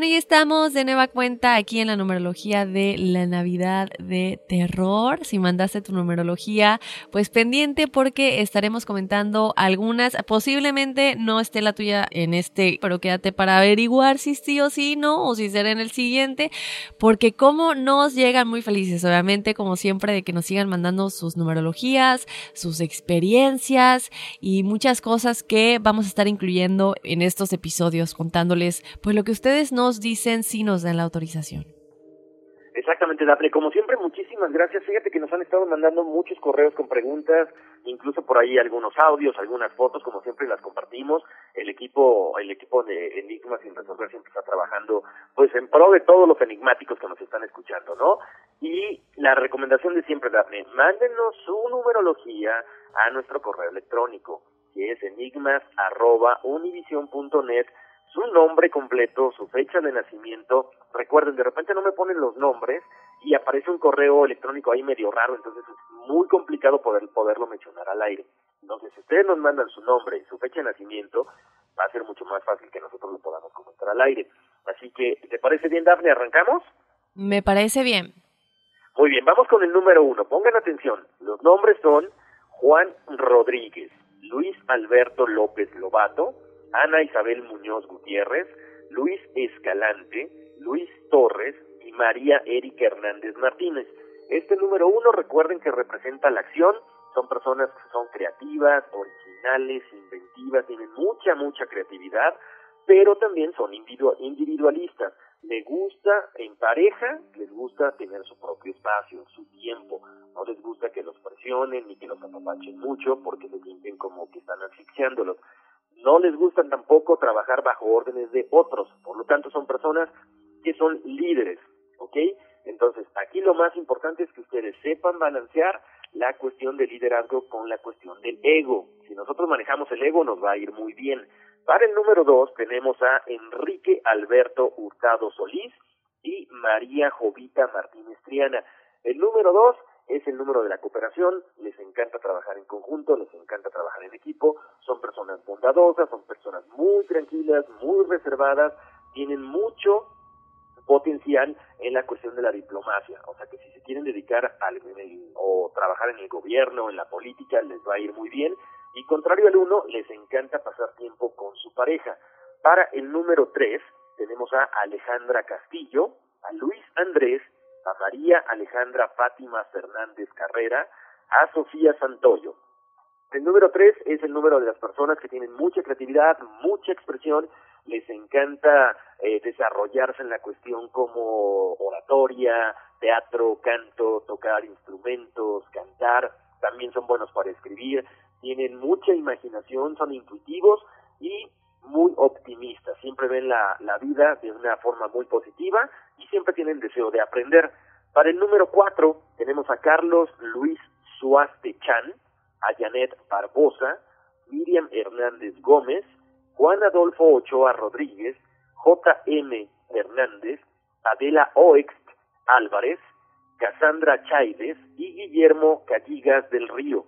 Bueno, y estamos de nueva cuenta aquí en la numerología de la Navidad de Terror. Si mandaste tu numerología, pues pendiente porque estaremos comentando algunas. Posiblemente no esté la tuya en este, pero quédate para averiguar si sí o sí no, o si será en el siguiente, porque como nos llegan muy felices, obviamente, como siempre, de que nos sigan mandando sus numerologías, sus experiencias y muchas cosas que vamos a estar incluyendo en estos episodios, contándoles pues lo que ustedes nos dicen si nos dan la autorización. Exactamente, Dafne. Como siempre, muchísimas gracias. Fíjate que nos han estado mandando muchos correos con preguntas, incluso por ahí algunos audios, algunas fotos, como siempre las compartimos. El equipo, el equipo de Enigma sin resolver siempre está trabajando, pues en pro de todos los enigmáticos que nos están escuchando, ¿no? Y la recomendación de siempre, Dafne, mándenos su numerología a nuestro correo electrónico, que es enigmas@univision.net su nombre completo, su fecha de nacimiento. Recuerden, de repente no me ponen los nombres y aparece un correo electrónico ahí medio raro, entonces es muy complicado poder poderlo mencionar al aire. Entonces, si ustedes nos mandan su nombre y su fecha de nacimiento, va a ser mucho más fácil que nosotros lo podamos comentar al aire. Así que, ¿te parece bien, Dafne? ¿Arrancamos? Me parece bien. Muy bien, vamos con el número uno. Pongan atención. Los nombres son Juan Rodríguez, Luis Alberto López Lobato, Ana Isabel Muñoz Gutiérrez, Luis Escalante, Luis Torres y María Erika Hernández Martínez. Este número uno, recuerden que representa la acción, son personas que son creativas, originales, inventivas, tienen mucha, mucha creatividad, pero también son individualistas. Les gusta en pareja, les gusta tener su propio espacio, su tiempo. No les gusta que los presionen ni que los apapachen mucho porque se sienten como que están asfixiándolos no les gusta tampoco trabajar bajo órdenes de otros, por lo tanto son personas que son líderes, ¿ok? Entonces, aquí lo más importante es que ustedes sepan balancear la cuestión del liderazgo con la cuestión del ego. Si nosotros manejamos el ego, nos va a ir muy bien. Para el número dos tenemos a Enrique Alberto Hurtado Solís y María Jovita Martínez Triana. El número dos es el número de la cooperación, les encanta trabajar en conjunto, les encanta trabajar en equipo, son personas bondadosas, son personas muy tranquilas, muy reservadas, tienen mucho potencial en la cuestión de la diplomacia, o sea que si se quieren dedicar al o trabajar en el gobierno, en la política, les va a ir muy bien, y contrario al uno, les encanta pasar tiempo con su pareja. Para el número tres, tenemos a Alejandra Castillo, a Luis Andrés a María Alejandra Fátima Fernández Carrera, a Sofía Santoyo. El número tres es el número de las personas que tienen mucha creatividad, mucha expresión, les encanta eh, desarrollarse en la cuestión como oratoria, teatro, canto, tocar instrumentos, cantar, también son buenos para escribir, tienen mucha imaginación, son intuitivos y muy optimistas, siempre ven la, la vida de una forma muy positiva y siempre tienen deseo de aprender. Para el número 4 tenemos a Carlos Luis Suaste Chan, a Janet Barbosa, Miriam Hernández Gómez, Juan Adolfo Ochoa Rodríguez, J.M. Hernández, Adela Oext Álvarez, Cassandra Chaides y Guillermo Calligas del Río.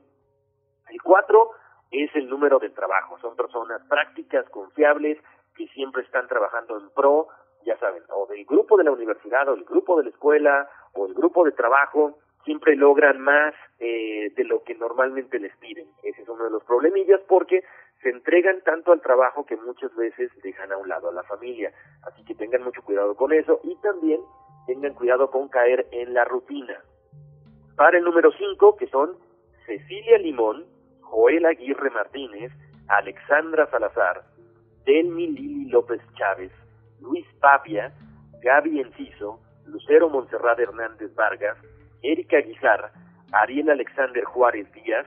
El 4 es el número del trabajo. Son personas prácticas, confiables, que siempre están trabajando en pro, ya saben, o del grupo de la universidad, o el grupo de la escuela, o el grupo de trabajo, siempre logran más eh, de lo que normalmente les piden. Ese es uno de los problemillas porque se entregan tanto al trabajo que muchas veces dejan a un lado a la familia. Así que tengan mucho cuidado con eso y también tengan cuidado con caer en la rutina. Para el número 5, que son Cecilia Limón, Joel Aguirre Martínez, Alexandra Salazar, Delmi Lili López Chávez, Luis Papia, Gaby Enciso, Lucero Montserrat Hernández Vargas, Erika Guizar, Ariel Alexander Juárez Díaz.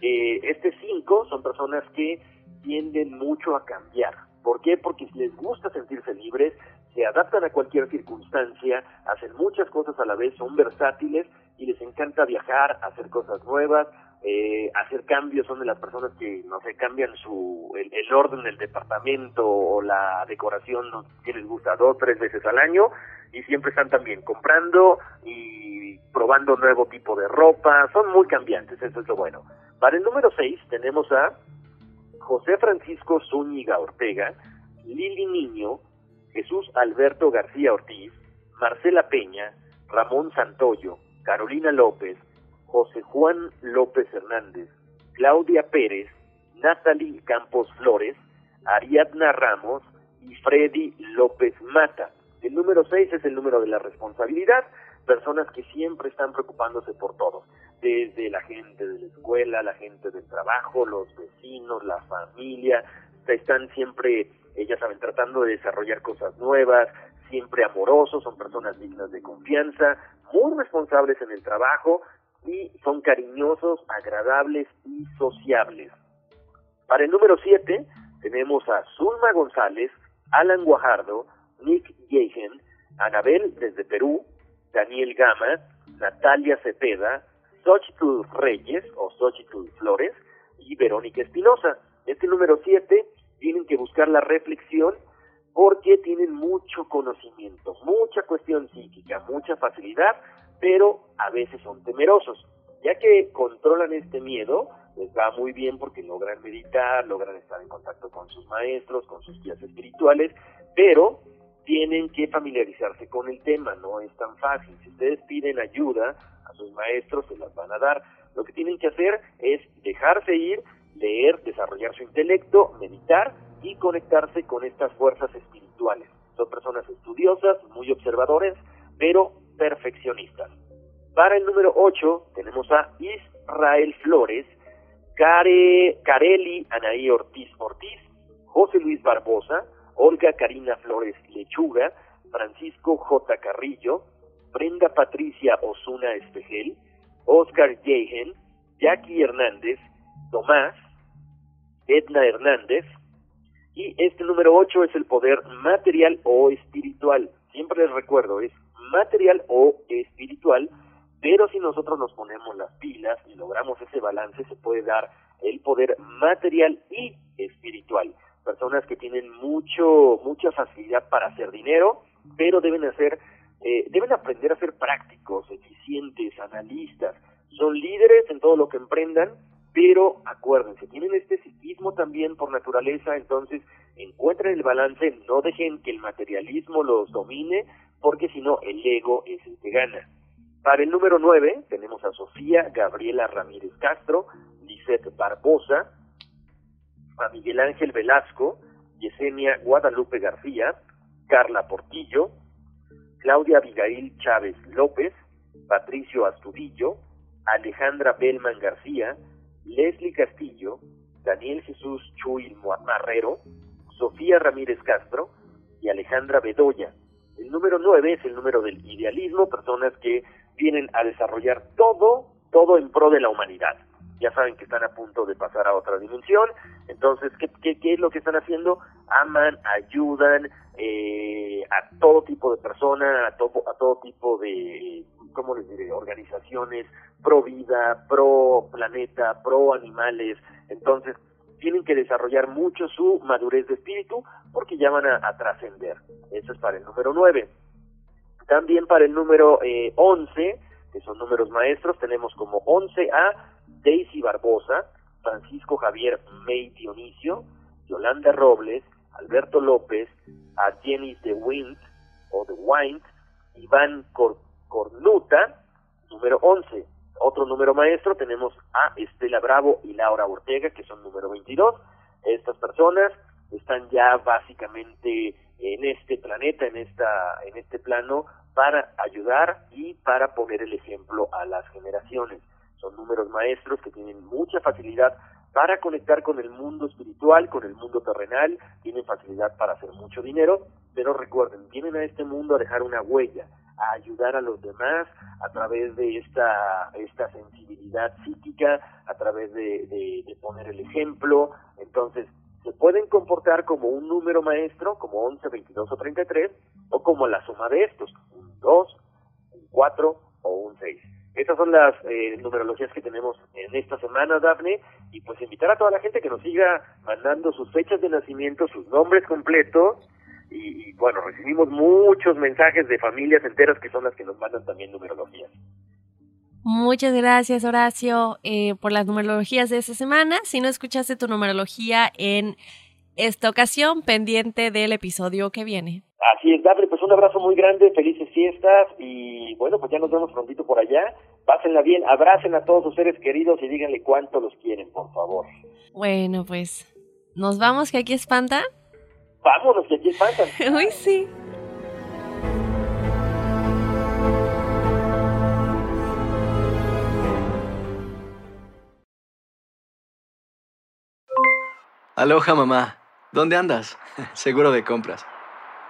Eh, este cinco son personas que tienden mucho a cambiar. ¿Por qué? Porque les gusta sentirse libres, se adaptan a cualquier circunstancia, hacen muchas cosas a la vez, son versátiles y les encanta viajar, hacer cosas nuevas, eh, hacer cambios, son de las personas que, no sé, cambian su, el, orden del departamento o la decoración, que les gusta dos, tres veces al año y siempre están también comprando y probando nuevo tipo de ropa, son muy cambiantes, eso es lo bueno. Para el número 6 tenemos a José Francisco Zúñiga Ortega, Lili Niño, Jesús Alberto García Ortiz, Marcela Peña, Ramón Santoyo, Carolina López, José Juan López Hernández, Claudia Pérez, Natalie Campos Flores, Ariadna Ramos y Freddy López Mata. El número 6 es el número de la responsabilidad, personas que siempre están preocupándose por todo, desde la gente de la escuela, la gente del trabajo, los vecinos, la familia, están siempre, ellas saben, tratando de desarrollar cosas nuevas, siempre amorosos, son personas dignas de confianza, muy responsables en el trabajo y son cariñosos, agradables y sociables. Para el número 7 tenemos a Zulma González, Alan Guajardo, Nick Yehen, Anabel desde Perú, Daniel Gama, Natalia Cepeda, Xochitl Reyes o Xochitl Flores y Verónica Espinosa. Este número 7 tienen que buscar la reflexión porque tienen mucho conocimiento, mucha cuestión psíquica, mucha facilidad, pero a veces son temerosos. Ya que controlan este miedo, les va muy bien porque logran meditar, logran estar en contacto con sus maestros, con sus guías espirituales, pero tienen que familiarizarse con el tema, no es tan fácil. Si ustedes piden ayuda a sus maestros, se las van a dar. Lo que tienen que hacer es dejarse ir, leer, desarrollar su intelecto, meditar y conectarse con estas fuerzas espirituales. Son personas estudiosas, muy observadores, pero perfeccionistas. Para el número 8 tenemos a Israel Flores, Care, Careli Anaí Ortiz Ortiz, José Luis Barbosa, Olga Karina Flores Lechuga, Francisco J. Carrillo, Brenda Patricia Osuna Espejel, Oscar Yehen, Jackie Hernández, Tomás, Edna Hernández, y este número 8 es el poder material o espiritual. Siempre les recuerdo, es material o espiritual, pero si nosotros nos ponemos las pilas y logramos ese balance, se puede dar el poder material y espiritual personas que tienen mucho mucha facilidad para hacer dinero, pero deben hacer eh, deben aprender a ser prácticos, eficientes, analistas. Son líderes en todo lo que emprendan, pero acuérdense, tienen este psiquismo también por naturaleza, entonces encuentren el balance, no dejen que el materialismo los domine, porque si no, el ego es el que gana. Para el número 9 tenemos a Sofía Gabriela Ramírez Castro, Lisette Barbosa, a Miguel Ángel Velasco, Yesenia Guadalupe García, Carla Portillo, Claudia Abigail Chávez López, Patricio Astudillo, Alejandra Belman García, Leslie Castillo, Daniel Jesús Chuy Marrero, Sofía Ramírez Castro y Alejandra Bedoya. El número nueve es el número del idealismo, personas que vienen a desarrollar todo, todo en pro de la humanidad. ya saben que están a punto de pasar a otra dimensión. Entonces, ¿qué, qué, qué es lo que están haciendo? Aman, ayudan eh, a todo tipo de personas, a todo, a todo tipo de, ¿cómo les diré?, organizaciones pro vida, pro planeta, pro animales. Entonces, tienen que desarrollar mucho su madurez de espíritu porque ya van a, trascender. Eso es para el número 9. También para el número eh, 11, que son números maestros, tenemos como 11A Daisy Barbosa, Francisco Javier May Dionisio, Yolanda Robles, Alberto López, a Jenny de Wind o de Wind, Iván Cornuta, número 11. Otro número maestro tenemos a Estela Bravo y Laura Ortega, que son número 22. Estas personas están ya básicamente en este planeta, en esta en este plano para ayudar y para poner el ejemplo a las generaciones son números maestros que tienen mucha facilidad para conectar con el mundo espiritual, con el mundo terrenal, tienen facilidad para hacer mucho dinero, pero recuerden, vienen a este mundo a dejar una huella, a ayudar a los demás a través de esta, esta sensibilidad psíquica, a través de, de poner el ejemplo. Entonces, se pueden comportar como un número maestro, como 11, 22 o 33, o como la suma de estos, un 2, un 4 o un 6. Estas son las eh, numerologías que tenemos en esta semana, Dafne, y pues invitar a toda la gente que nos siga mandando sus fechas de nacimiento, sus nombres completos, y, bueno, recibimos muchos mensajes de familias enteras que son las que nos mandan también numerologías. Muchas gracias, Horacio, eh, por las numerologías de esta semana. Si no escuchaste tu numerología en esta ocasión, pendiente del episodio que viene. Así es, Dafne, pues un abrazo muy grande, felices fiestas y bueno, pues ya nos vemos prontito por allá. Pásenla bien, abracen a todos sus seres queridos y díganle cuánto los quieren, por favor. Bueno, pues, ¿nos vamos que aquí espanta? Vámonos que aquí espantan. Uy, sí. Aloha, mamá. ¿Dónde andas? Seguro de compras.